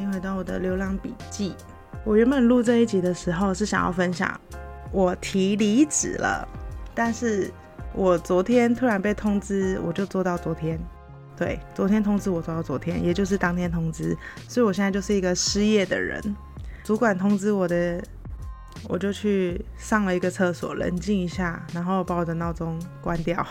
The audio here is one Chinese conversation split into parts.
迎回到我的流浪笔记。我原本录这一集的时候是想要分享我提离职了，但是我昨天突然被通知，我就做到昨天。对，昨天通知我做到昨天，也就是当天通知，所以我现在就是一个失业的人。主管通知我的，我就去上了一个厕所，冷静一下，然后把我的闹钟关掉。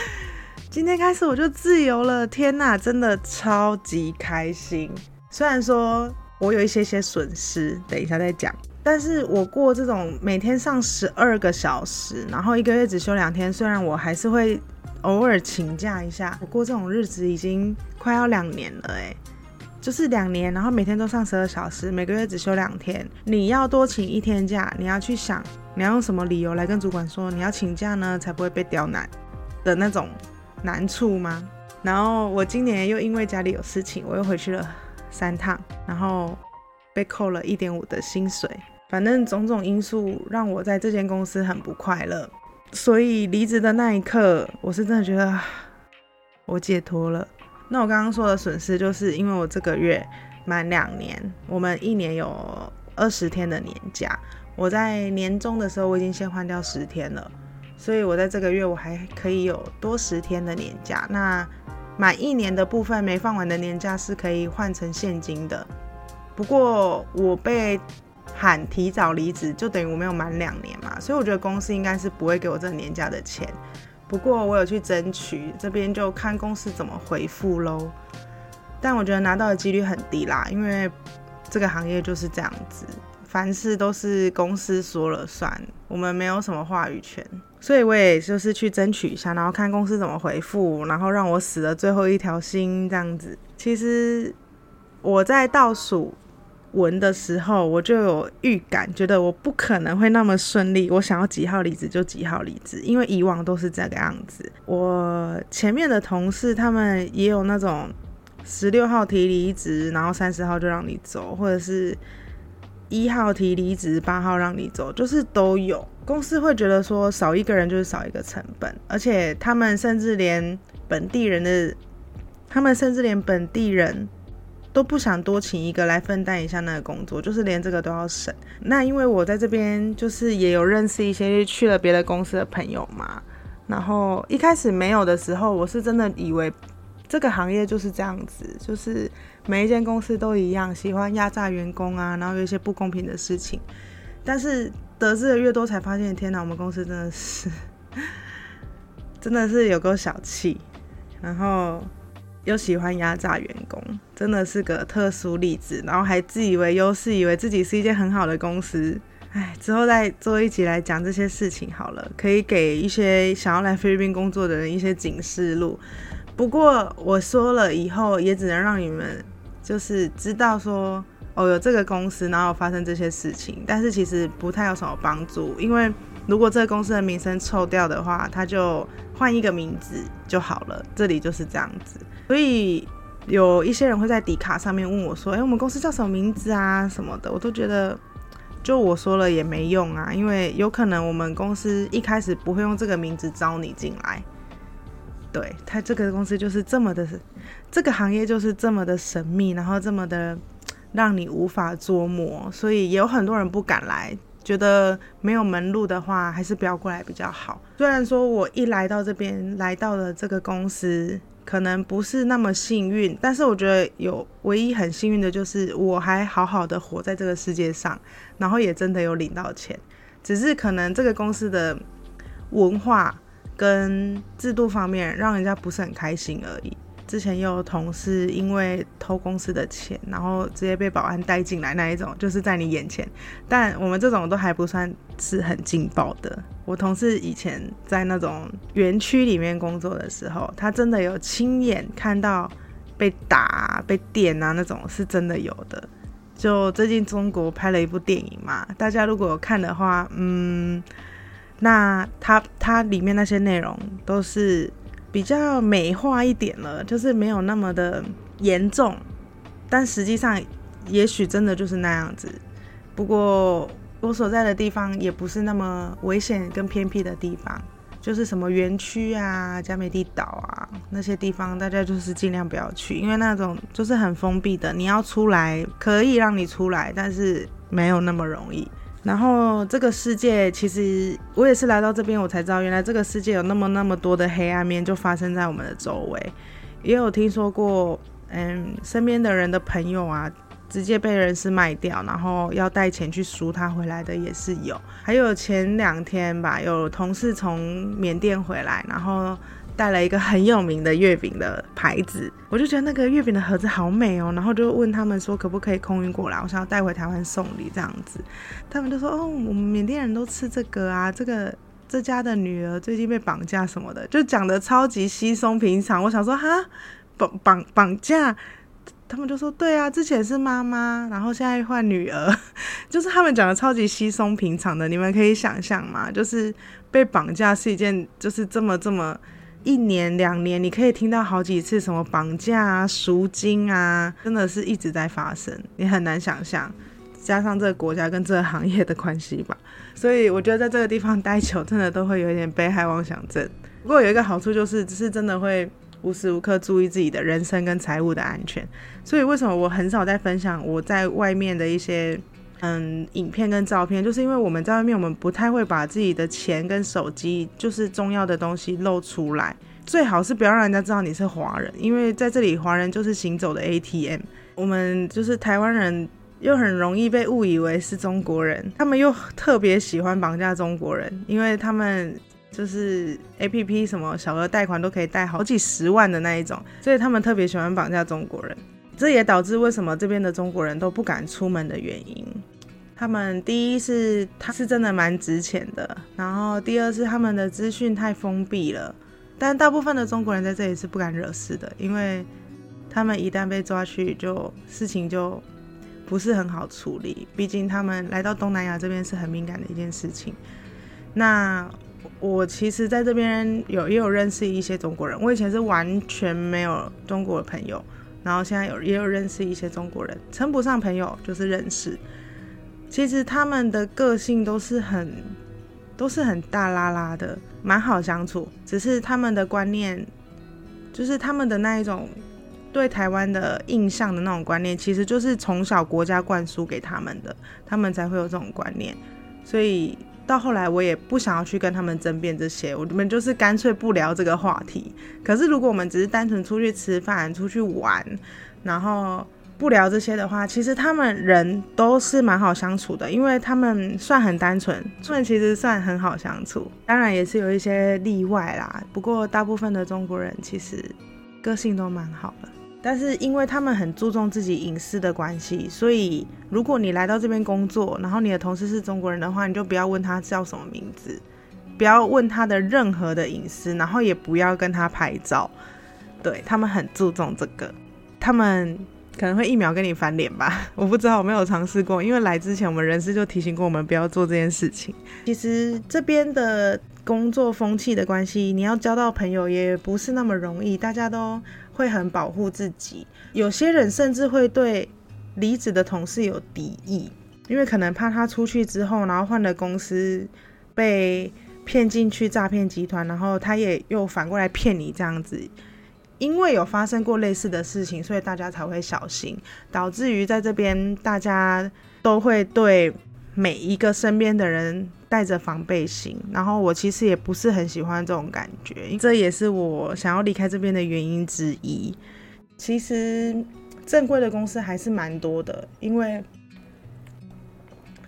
今天开始我就自由了，天呐，真的超级开心。虽然说我有一些些损失，等一下再讲。但是我过这种每天上十二个小时，然后一个月只休两天，虽然我还是会偶尔请假一下，我过这种日子已经快要两年了，哎，就是两年，然后每天都上十二小时，每个月只休两天。你要多请一天假，你要去想你要用什么理由来跟主管说你要请假呢，才不会被刁难的那种。难处吗？然后我今年又因为家里有事情，我又回去了三趟，然后被扣了一点五的薪水。反正种种因素让我在这间公司很不快乐，所以离职的那一刻，我是真的觉得我解脱了。那我刚刚说的损失，就是因为我这个月满两年，我们一年有二十天的年假，我在年终的时候我已经先换掉十天了。所以，我在这个月我还可以有多十天的年假。那满一年的部分没放完的年假是可以换成现金的。不过，我被喊提早离职，就等于我没有满两年嘛。所以，我觉得公司应该是不会给我这年假的钱。不过，我有去争取，这边就看公司怎么回复喽。但我觉得拿到的几率很低啦，因为这个行业就是这样子，凡事都是公司说了算，我们没有什么话语权。所以我也就是去争取一下，然后看公司怎么回复，然后让我死了最后一条心这样子。其实我在倒数文的时候，我就有预感，觉得我不可能会那么顺利。我想要几号离职就几号离职，因为以往都是这个样子。我前面的同事他们也有那种十六号提离职，然后三十号就让你走，或者是一号提离职，八号让你走，就是都有。公司会觉得说少一个人就是少一个成本，而且他们甚至连本地人的，他们甚至连本地人都不想多请一个来分担一下那个工作，就是连这个都要省。那因为我在这边就是也有认识一些去了别的公司的朋友嘛，然后一开始没有的时候，我是真的以为这个行业就是这样子，就是每一间公司都一样，喜欢压榨员工啊，然后有一些不公平的事情，但是。得知的越多，才发现天哪，我们公司真的是，真的是有够小气，然后又喜欢压榨员工，真的是个特殊例子。然后还自以为优势，以为自己是一件很好的公司。哎，之后再做一集来讲这些事情好了，可以给一些想要来菲律宾工作的人一些警示录。不过我说了以后，也只能让你们就是知道说。哦，有这个公司，然后发生这些事情，但是其实不太有什么帮助，因为如果这个公司的名声臭掉的话，他就换一个名字就好了。这里就是这样子，所以有一些人会在底卡上面问我说：“哎，我们公司叫什么名字啊？什么的？”我都觉得，就我说了也没用啊，因为有可能我们公司一开始不会用这个名字招你进来。对他这个公司就是这么的，这个行业就是这么的神秘，然后这么的。让你无法捉摸，所以也有很多人不敢来，觉得没有门路的话，还是不要过来比较好。虽然说我一来到这边，来到了这个公司，可能不是那么幸运，但是我觉得有唯一很幸运的就是我还好好的活在这个世界上，然后也真的有领到钱，只是可能这个公司的文化跟制度方面让人家不是很开心而已。之前有同事因为偷公司的钱，然后直接被保安带进来那一种，就是在你眼前。但我们这种都还不算是很劲爆的。我同事以前在那种园区里面工作的时候，他真的有亲眼看到被打、被电啊，那种是真的有的。就最近中国拍了一部电影嘛，大家如果有看的话，嗯，那它它里面那些内容都是。比较美化一点了，就是没有那么的严重，但实际上也许真的就是那样子。不过我所在的地方也不是那么危险跟偏僻的地方，就是什么园区啊、加美地岛啊那些地方，大家就是尽量不要去，因为那种就是很封闭的，你要出来可以让你出来，但是没有那么容易。然后这个世界其实我也是来到这边，我才知道原来这个世界有那么那么多的黑暗面，就发生在我们的周围。也有听说过，嗯，身边的人的朋友啊，直接被人事卖掉，然后要带钱去赎他回来的也是有。还有前两天吧，有同事从缅甸回来，然后。带了一个很有名的月饼的牌子，我就觉得那个月饼的盒子好美哦，然后就问他们说可不可以空运过来，我想要带回台湾送礼这样子。他们就说哦，我们缅甸人都吃这个啊，这个这家的女儿最近被绑架什么的，就讲的超级稀松平常。我想说哈，绑绑绑架，他们就说对啊，之前是妈妈，然后现在换女儿，就是他们讲的超级稀松平常的，你们可以想象吗？就是被绑架是一件就是这么这么。一年两年，你可以听到好几次什么绑架啊、赎金啊，真的是一直在发生，你很难想象。加上这个国家跟这个行业的关系吧，所以我觉得在这个地方待久，真的都会有一点被害妄想症。不过有一个好处就是，只是真的会无时无刻注意自己的人生跟财务的安全。所以为什么我很少在分享我在外面的一些。嗯，影片跟照片，就是因为我们在外面，我们不太会把自己的钱跟手机，就是重要的东西露出来。最好是不要让人家知道你是华人，因为在这里，华人就是行走的 ATM。我们就是台湾人，又很容易被误以为是中国人，他们又特别喜欢绑架中国人，因为他们就是 APP 什么小额贷款都可以贷好几十万的那一种，所以他们特别喜欢绑架中国人。这也导致为什么这边的中国人都不敢出门的原因。他们第一是他是真的蛮值钱的，然后第二是他们的资讯太封闭了。但大部分的中国人在这里是不敢惹事的，因为他们一旦被抓去，就事情就不是很好处理。毕竟他们来到东南亚这边是很敏感的一件事情。那我其实在这边有也有认识一些中国人，我以前是完全没有中国的朋友。然后现在有也有认识一些中国人，称不上朋友就是认识。其实他们的个性都是很都是很大拉拉的，蛮好相处。只是他们的观念，就是他们的那一种对台湾的印象的那种观念，其实就是从小国家灌输给他们的，他们才会有这种观念。所以。到后来，我也不想要去跟他们争辩这些，我们就是干脆不聊这个话题。可是，如果我们只是单纯出去吃饭、出去玩，然后不聊这些的话，其实他们人都是蛮好相处的，因为他们算很单纯，他们其实算很好相处。当然，也是有一些例外啦。不过，大部分的中国人其实个性都蛮好的。但是因为他们很注重自己隐私的关系，所以如果你来到这边工作，然后你的同事是中国人的话，你就不要问他叫什么名字，不要问他的任何的隐私，然后也不要跟他拍照。对他们很注重这个，他们可能会一秒跟你翻脸吧，我不知道，我没有尝试过，因为来之前我们人事就提醒过我们不要做这件事情。其实这边的工作风气的关系，你要交到朋友也不是那么容易，大家都。会很保护自己，有些人甚至会对离职的同事有敌意，因为可能怕他出去之后，然后换了公司被骗进去诈骗集团，然后他也又反过来骗你这样子。因为有发生过类似的事情，所以大家才会小心，导致于在这边大家都会对每一个身边的人。带着防备心，然后我其实也不是很喜欢这种感觉，这也是我想要离开这边的原因之一。其实正规的公司还是蛮多的，因为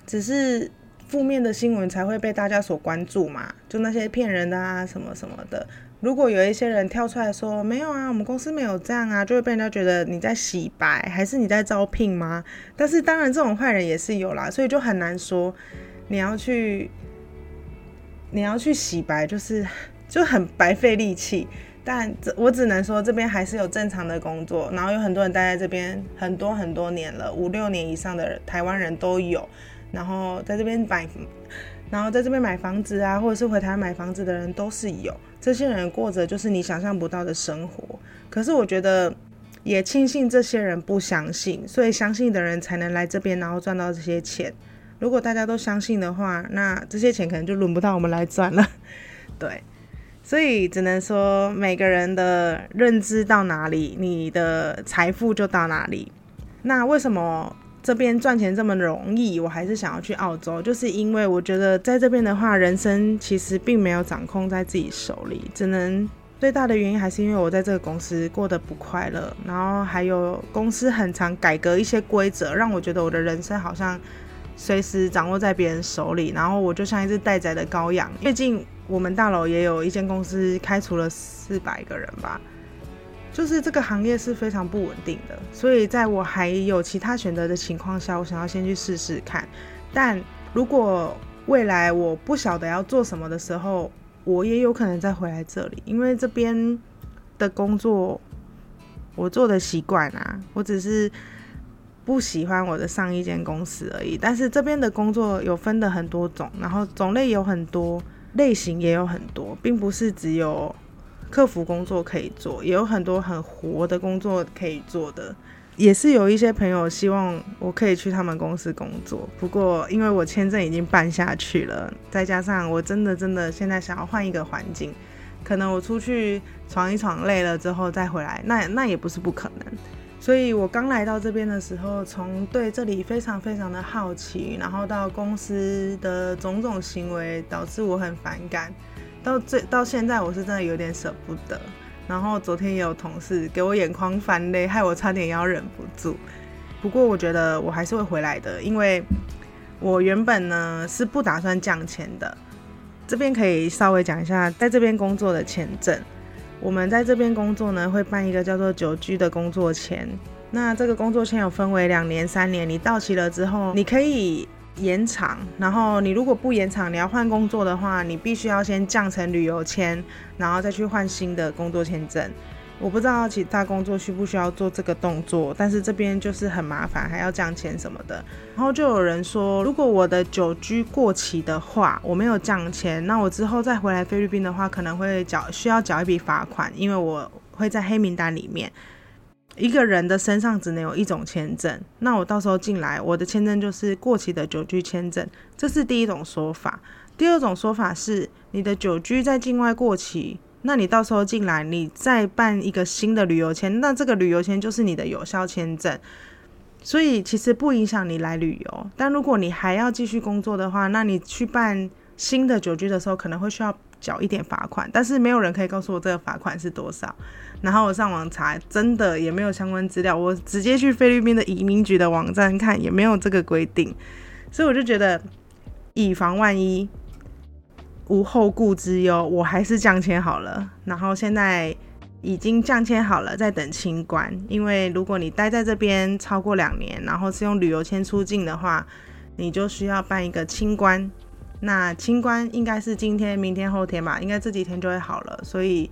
只是负面的新闻才会被大家所关注嘛，就那些骗人的啊什么什么的。如果有一些人跳出来说没有啊，我们公司没有这样啊，就会被人家觉得你在洗白，还是你在招聘吗？但是当然这种坏人也是有啦，所以就很难说。你要去，你要去洗白，就是就很白费力气。但这我只能说，这边还是有正常的工作，然后有很多人待在这边很多很多年了，五六年以上的台湾人都有。然后在这边摆，然后在这边买房子啊，或者是回台湾买房子的人都是有。这些人过着就是你想象不到的生活。可是我觉得也庆幸这些人不相信，所以相信的人才能来这边，然后赚到这些钱。如果大家都相信的话，那这些钱可能就轮不到我们来赚了。对，所以只能说每个人的认知到哪里，你的财富就到哪里。那为什么这边赚钱这么容易，我还是想要去澳洲？就是因为我觉得在这边的话，人生其实并没有掌控在自己手里，只能最大的原因还是因为我在这个公司过得不快乐，然后还有公司很常改革一些规则，让我觉得我的人生好像随时掌握在别人手里，然后我就像一只待宰的羔羊。最近。我们大楼也有一间公司开除了四百个人吧，就是这个行业是非常不稳定的，所以在我还有其他选择的情况下，我想要先去试试看。但如果未来我不晓得要做什么的时候，我也有可能再回来这里，因为这边的工作我做的习惯啊，我只是不喜欢我的上一间公司而已。但是这边的工作有分的很多种，然后种类有很多。类型也有很多，并不是只有客服工作可以做，也有很多很活的工作可以做的。也是有一些朋友希望我可以去他们公司工作，不过因为我签证已经办下去了，再加上我真的真的现在想要换一个环境，可能我出去闯一闯累了之后再回来，那那也不是不可能。所以我刚来到这边的时候，从对这里非常非常的好奇，然后到公司的种种行为导致我很反感，到最到现在我是真的有点舍不得。然后昨天也有同事给我眼眶翻泪，害我差点要忍不住。不过我觉得我还是会回来的，因为我原本呢是不打算降签的。这边可以稍微讲一下在这边工作的签证。我们在这边工作呢，会办一个叫做久居的工作签。那这个工作签有分为两年、三年，你到期了之后，你可以延长。然后你如果不延长，你要换工作的话，你必须要先降成旅游签，然后再去换新的工作签证。我不知道其他工作需不需要做这个动作，但是这边就是很麻烦，还要降钱什么的。然后就有人说，如果我的久居过期的话，我没有降钱，那我之后再回来菲律宾的话，可能会缴需要缴一笔罚款，因为我会在黑名单里面。一个人的身上只能有一种签证，那我到时候进来，我的签证就是过期的久居签证，这是第一种说法。第二种说法是，你的久居在境外过期。那你到时候进来，你再办一个新的旅游签，那这个旅游签就是你的有效签证，所以其实不影响你来旅游。但如果你还要继续工作的话，那你去办新的久居的时候，可能会需要缴一点罚款，但是没有人可以告诉我这个罚款是多少。然后我上网查，真的也没有相关资料，我直接去菲律宾的移民局的网站看，也没有这个规定，所以我就觉得以防万一。无后顾之忧，我还是降签好了。然后现在已经降签好了，在等清关。因为如果你待在这边超过两年，然后是用旅游签出境的话，你就需要办一个清关。那清关应该是今天、明天、后天吧，应该这几天就会好了。所以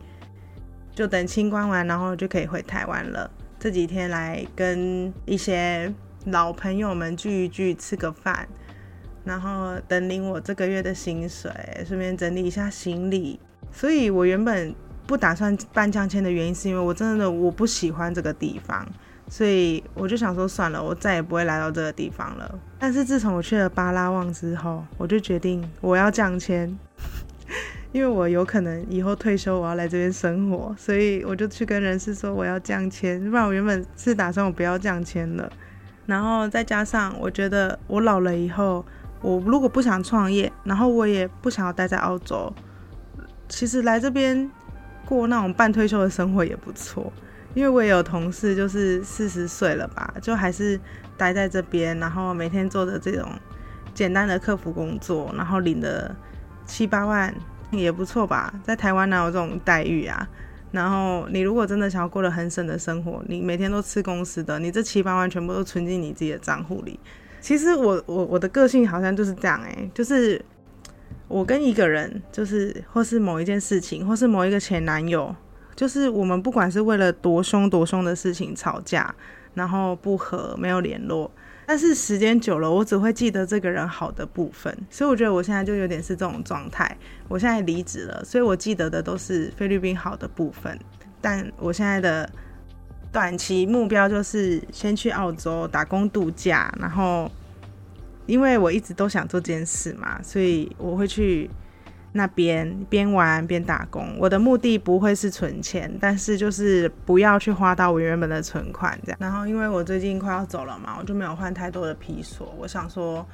就等清关完，然后就可以回台湾了。这几天来跟一些老朋友们聚一聚，吃个饭。然后等领我这个月的薪水，顺便整理一下行李。所以我原本不打算办降签的原因，是因为我真的我不喜欢这个地方，所以我就想说算了，我再也不会来到这个地方了。但是自从我去了巴拉望之后，我就决定我要降签，因为我有可能以后退休我要来这边生活，所以我就去跟人事说我要降签，不然我原本是打算我不要降签了。然后再加上我觉得我老了以后。我如果不想创业，然后我也不想要待在澳洲，其实来这边过那种半退休的生活也不错。因为我也有同事，就是四十岁了吧，就还是待在这边，然后每天做的这种简单的客服工作，然后领的七八万也不错吧。在台湾哪有这种待遇啊？然后你如果真的想要过得很省的生活，你每天都吃公司的，你这七八万全部都存进你自己的账户里。其实我我我的个性好像就是这样哎，就是我跟一个人，就是或是某一件事情，或是某一个前男友，就是我们不管是为了多凶多凶的事情吵架，然后不和没有联络，但是时间久了，我只会记得这个人好的部分，所以我觉得我现在就有点是这种状态。我现在离职了，所以我记得的都是菲律宾好的部分，但我现在的。短期目标就是先去澳洲打工度假，然后因为我一直都想做这件事嘛，所以我会去那边边玩边打工。我的目的不会是存钱，但是就是不要去花到我原本的存款这样。然后因为我最近快要走了嘛，我就没有换太多的皮索。我想说，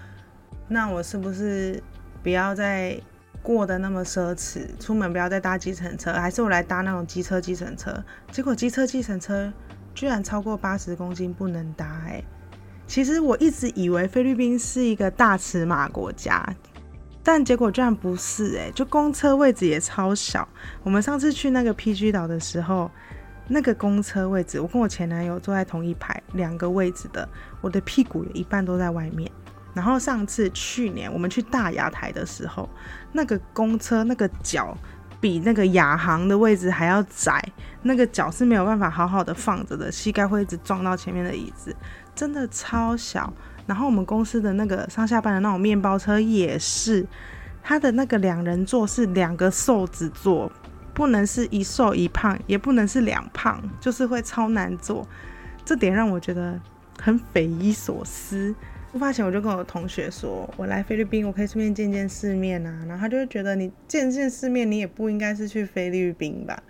那我是不是不要再过得那么奢侈？出门不要再搭计程车，还是我来搭那种机车计程车？结果机车计程车居然超过八十公斤不能搭哎！其实我一直以为菲律宾是一个大尺码国家，但结果居然不是哎！就公车位置也超小。我们上次去那个 PG 岛的时候，那个公车位置，我跟我前男友坐在同一排，两个位置的，我的屁股有一半都在外面。然后上次去年我们去大雅台的时候，那个公车那个脚比那个亚航的位置还要窄，那个脚是没有办法好好的放着的，膝盖会一直撞到前面的椅子。真的超小，然后我们公司的那个上下班的那种面包车也是，它的那个两人座是两个瘦子坐，不能是一瘦一胖，也不能是两胖，就是会超难坐。这点让我觉得很匪夷所思。出发前我就跟我同学说，我来菲律宾，我可以顺便见见世面啊。然后他就会觉得你见见世面，你也不应该是去菲律宾吧。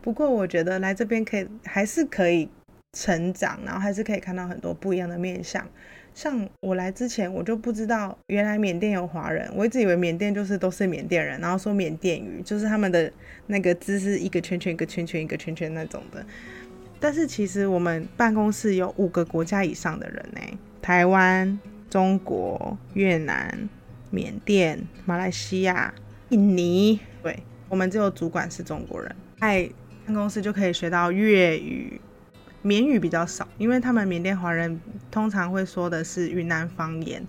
不过我觉得来这边可以，还是可以。成长，然后还是可以看到很多不一样的面相。像我来之前，我就不知道原来缅甸有华人，我一直以为缅甸就是都是缅甸人，然后说缅甸语，就是他们的那个字是一个圈圈一个圈圈一个圈圈那种的。但是其实我们办公室有五个国家以上的人呢：台湾、中国、越南、缅甸、马来西亚、印尼。对，我们只有主管是中国人，在办公室就可以学到粤语。缅语比较少，因为他们缅甸华人通常会说的是云南方言，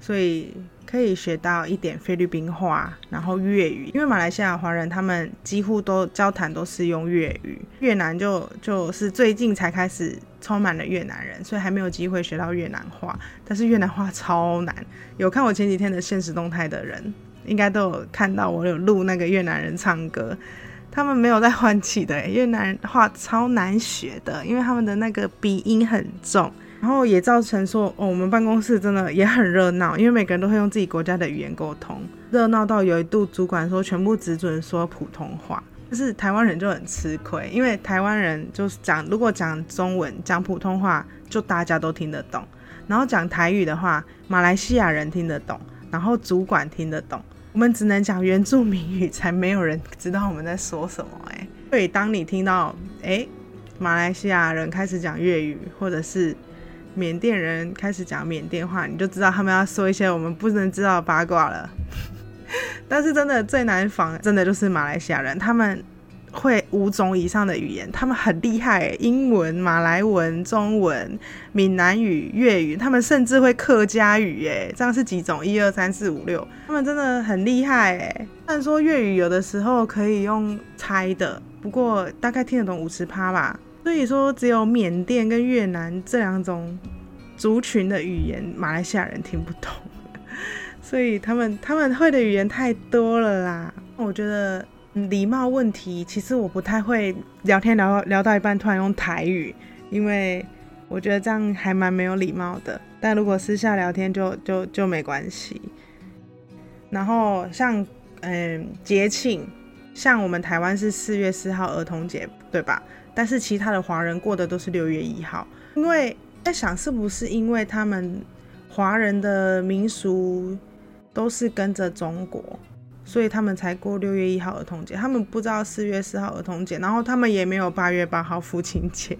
所以可以学到一点菲律宾话，然后粤语。因为马来西亚华人他们几乎都交谈都是用粤语，越南就就是最近才开始充满了越南人，所以还没有机会学到越南话。但是越南话超难，有看我前几天的现实动态的人，应该都有看到我有录那个越南人唱歌。他们没有在换气的，越南话超难学的，因为他们的那个鼻音很重，然后也造成说，哦，我们办公室真的也很热闹，因为每个人都会用自己国家的语言沟通，热闹到有一度主管说全部只准说普通话，但是台湾人就很吃亏，因为台湾人就是讲如果讲中文讲普通话就大家都听得懂，然后讲台语的话，马来西亚人听得懂，然后主管听得懂。我们只能讲原住民语，才没有人知道我们在说什么。哎，所以当你听到哎，马来西亚人开始讲粤语，或者是缅甸人开始讲缅甸话，你就知道他们要说一些我们不能知道的八卦了。但是真的最难防，真的就是马来西亚人，他们。会五种以上的语言，他们很厉害，英文、马来文、中文、闽南语、粤语，他们甚至会客家语，哎，这样是几种？一二三四五六，他们真的很厉害，哎。虽然说粤语有的时候可以用猜的，不过大概听得懂五十趴吧。所以说，只有缅甸跟越南这两种族群的语言，马来西亚人听不懂，所以他们他们会的语言太多了啦。我觉得。礼貌问题，其实我不太会聊天聊聊到一半突然用台语，因为我觉得这样还蛮没有礼貌的。但如果私下聊天就就就没关系。然后像嗯节庆，像我们台湾是四月四号儿童节，对吧？但是其他的华人过的都是六月一号，因为在想是不是因为他们华人的民俗都是跟着中国。所以他们才过六月一号儿童节，他们不知道四月四号儿童节，然后他们也没有八月八号父亲节。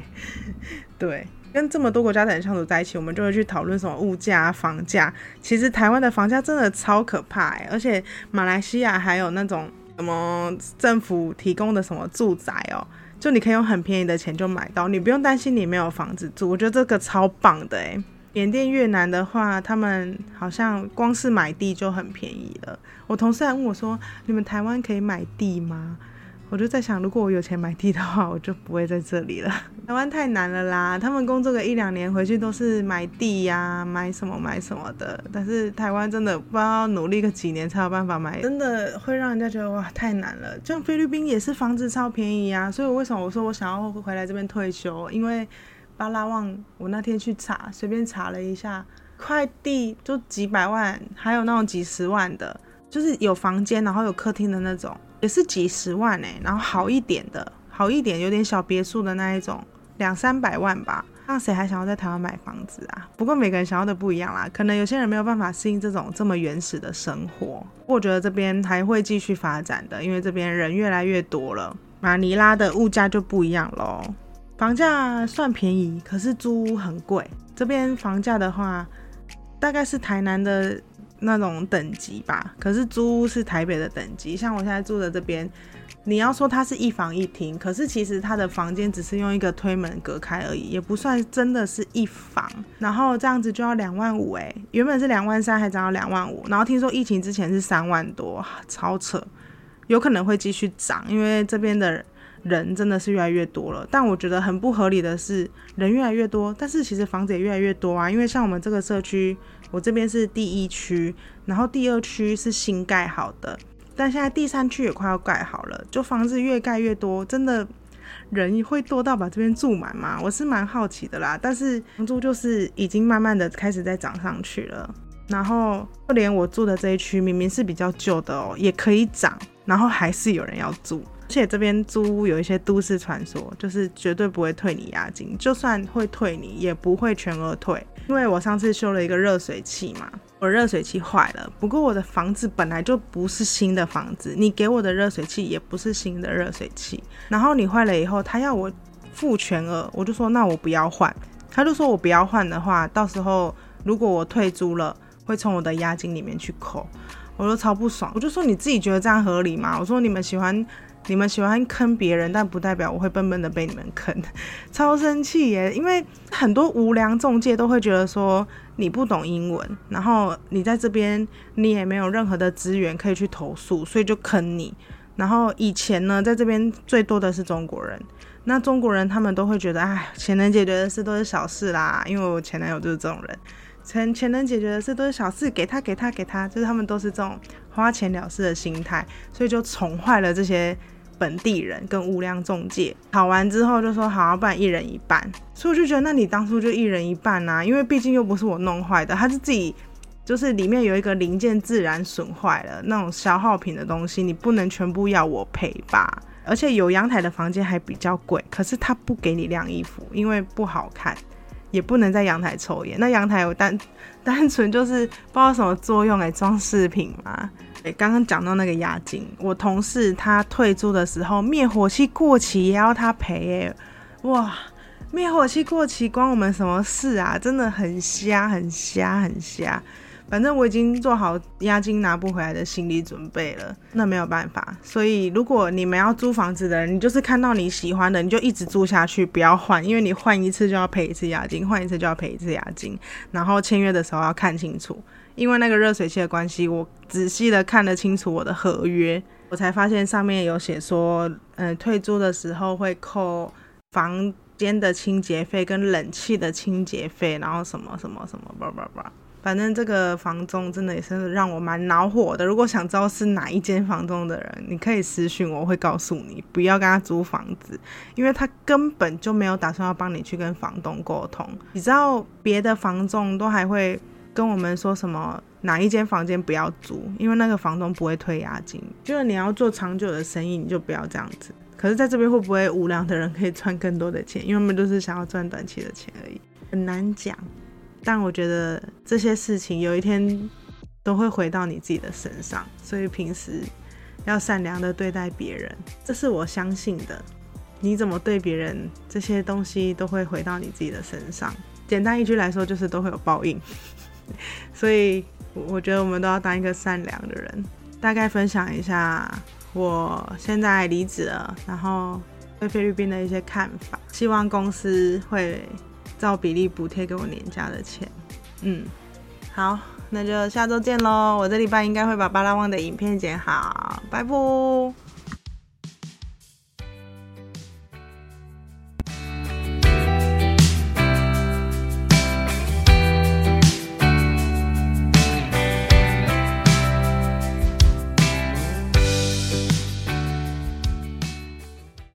对，跟这么多国家的人相处在一起，我们就会去讨论什么物价、房价。其实台湾的房价真的超可怕，而且马来西亚还有那种什么政府提供的什么住宅哦，就你可以用很便宜的钱就买到，你不用担心你没有房子住。我觉得这个超棒的哎。缅甸、越南的话，他们好像光是买地就很便宜了。我同事还问我说：“你们台湾可以买地吗？”我就在想，如果我有钱买地的话，我就不会在这里了。台湾太难了啦，他们工作个一两年回去都是买地呀、买什么买什么的。但是台湾真的不知道努力个几年才有办法买，真的会让人家觉得哇太难了。像菲律宾也是房子超便宜啊，所以为什么我说我想要回来这边退休？因为巴拉望，我那天去查，随便查了一下，快递就几百万，还有那种几十万的。就是有房间，然后有客厅的那种，也是几十万哎，然后好一点的，好一点，有点小别墅的那一种，两三百万吧。那谁还想要在台湾买房子啊？不过每个人想要的不一样啦，可能有些人没有办法适应这种这么原始的生活。我觉得这边还会继续发展的，因为这边人越来越多了。马尼拉的物价就不一样喽，房价算便宜，可是租屋很贵。这边房价的话，大概是台南的那种等级吧，可是租屋是台北的等级。像我现在住的这边。你要说它是一房一厅，可是其实它的房间只是用一个推门隔开而已，也不算真的是一房。然后这样子就要两万五哎，原本是两万三，还涨到两万五。然后听说疫情之前是三万多，超扯，有可能会继续涨，因为这边的人人真的是越来越多了。但我觉得很不合理的是，人越来越多，但是其实房子也越来越多啊。因为像我们这个社区，我这边是第一区，然后第二区是新盖好的。但现在第三区也快要盖好了，就房子越盖越多，真的人会多到把这边住满吗？我是蛮好奇的啦。但是房租就是已经慢慢的开始在涨上去了，然后就连我住的这一区明明是比较旧的哦，也可以涨，然后还是有人要住。而且这边租屋有一些都市传说，就是绝对不会退你押金，就算会退你，也不会全额退。因为我上次修了一个热水器嘛，我热水器坏了。不过我的房子本来就不是新的房子，你给我的热水器也不是新的热水器。然后你坏了以后，他要我付全额，我就说那我不要换。他就说我不要换的话，到时候如果我退租了，会从我的押金里面去扣。我就超不爽，我就说你自己觉得这样合理吗？我说你们喜欢。你们喜欢坑别人，但不代表我会笨笨的被你们坑，超生气耶！因为很多无良中介都会觉得说你不懂英文，然后你在这边你也没有任何的资源可以去投诉，所以就坑你。然后以前呢，在这边最多的是中国人，那中国人他们都会觉得，哎，钱能解决的事都是小事啦。因为我前男友就是这种人，钱钱能解决的事都是小事，给他给他给他，就是他们都是这种花钱了事的心态，所以就宠坏了这些。本地人跟无良中介吵完之后就说好，不然一人一半。所以我就觉得，那你当初就一人一半呐，因为毕竟又不是我弄坏的，他是自己，就是里面有一个零件自然损坏了，那种消耗品的东西，你不能全部要我赔吧？而且有阳台的房间还比较贵，可是他不给你晾衣服，因为不好看，也不能在阳台抽烟。那阳台有单 单纯就是不知道什么作用来，装饰品嘛。刚刚讲到那个押金，我同事他退租的时候，灭火器过期也要他赔哎，哇，灭火器过期关我们什么事啊？真的很瞎，很瞎，很瞎。反正我已经做好押金拿不回来的心理准备了，那没有办法。所以如果你们要租房子的人，你就是看到你喜欢的，你就一直租下去，不要换，因为你换一次就要赔一次押金，换一次就要赔一次押金。然后签约的时候要看清楚。因为那个热水器的关系，我仔细的看得清楚我的合约，我才发现上面有写说，嗯，退租的时候会扣房间的清洁费跟冷气的清洁费，然后什么什么什么叭叭叭，反正这个房东真的也是让我蛮恼火的。如果想知道是哪一间房东的人，你可以私信我，我会告诉你，不要跟他租房子，因为他根本就没有打算要帮你去跟房东沟通。你知道别的房东都还会。跟我们说什么哪一间房间不要租，因为那个房东不会退押金。就是你要做长久的生意，你就不要这样子。可是在这边会不会无良的人可以赚更多的钱？因为我们都是想要赚短期的钱而已，很难讲。但我觉得这些事情有一天都会回到你自己的身上，所以平时要善良的对待别人，这是我相信的。你怎么对别人，这些东西都会回到你自己的身上。简单一句来说，就是都会有报应。所以，我觉得我们都要当一个善良的人。大概分享一下我现在离职了，然后对菲律宾的一些看法。希望公司会照比例补贴给我年假的钱。嗯，好，那就下周见喽。我这礼拜应该会把巴拉望的影片剪好。拜拜。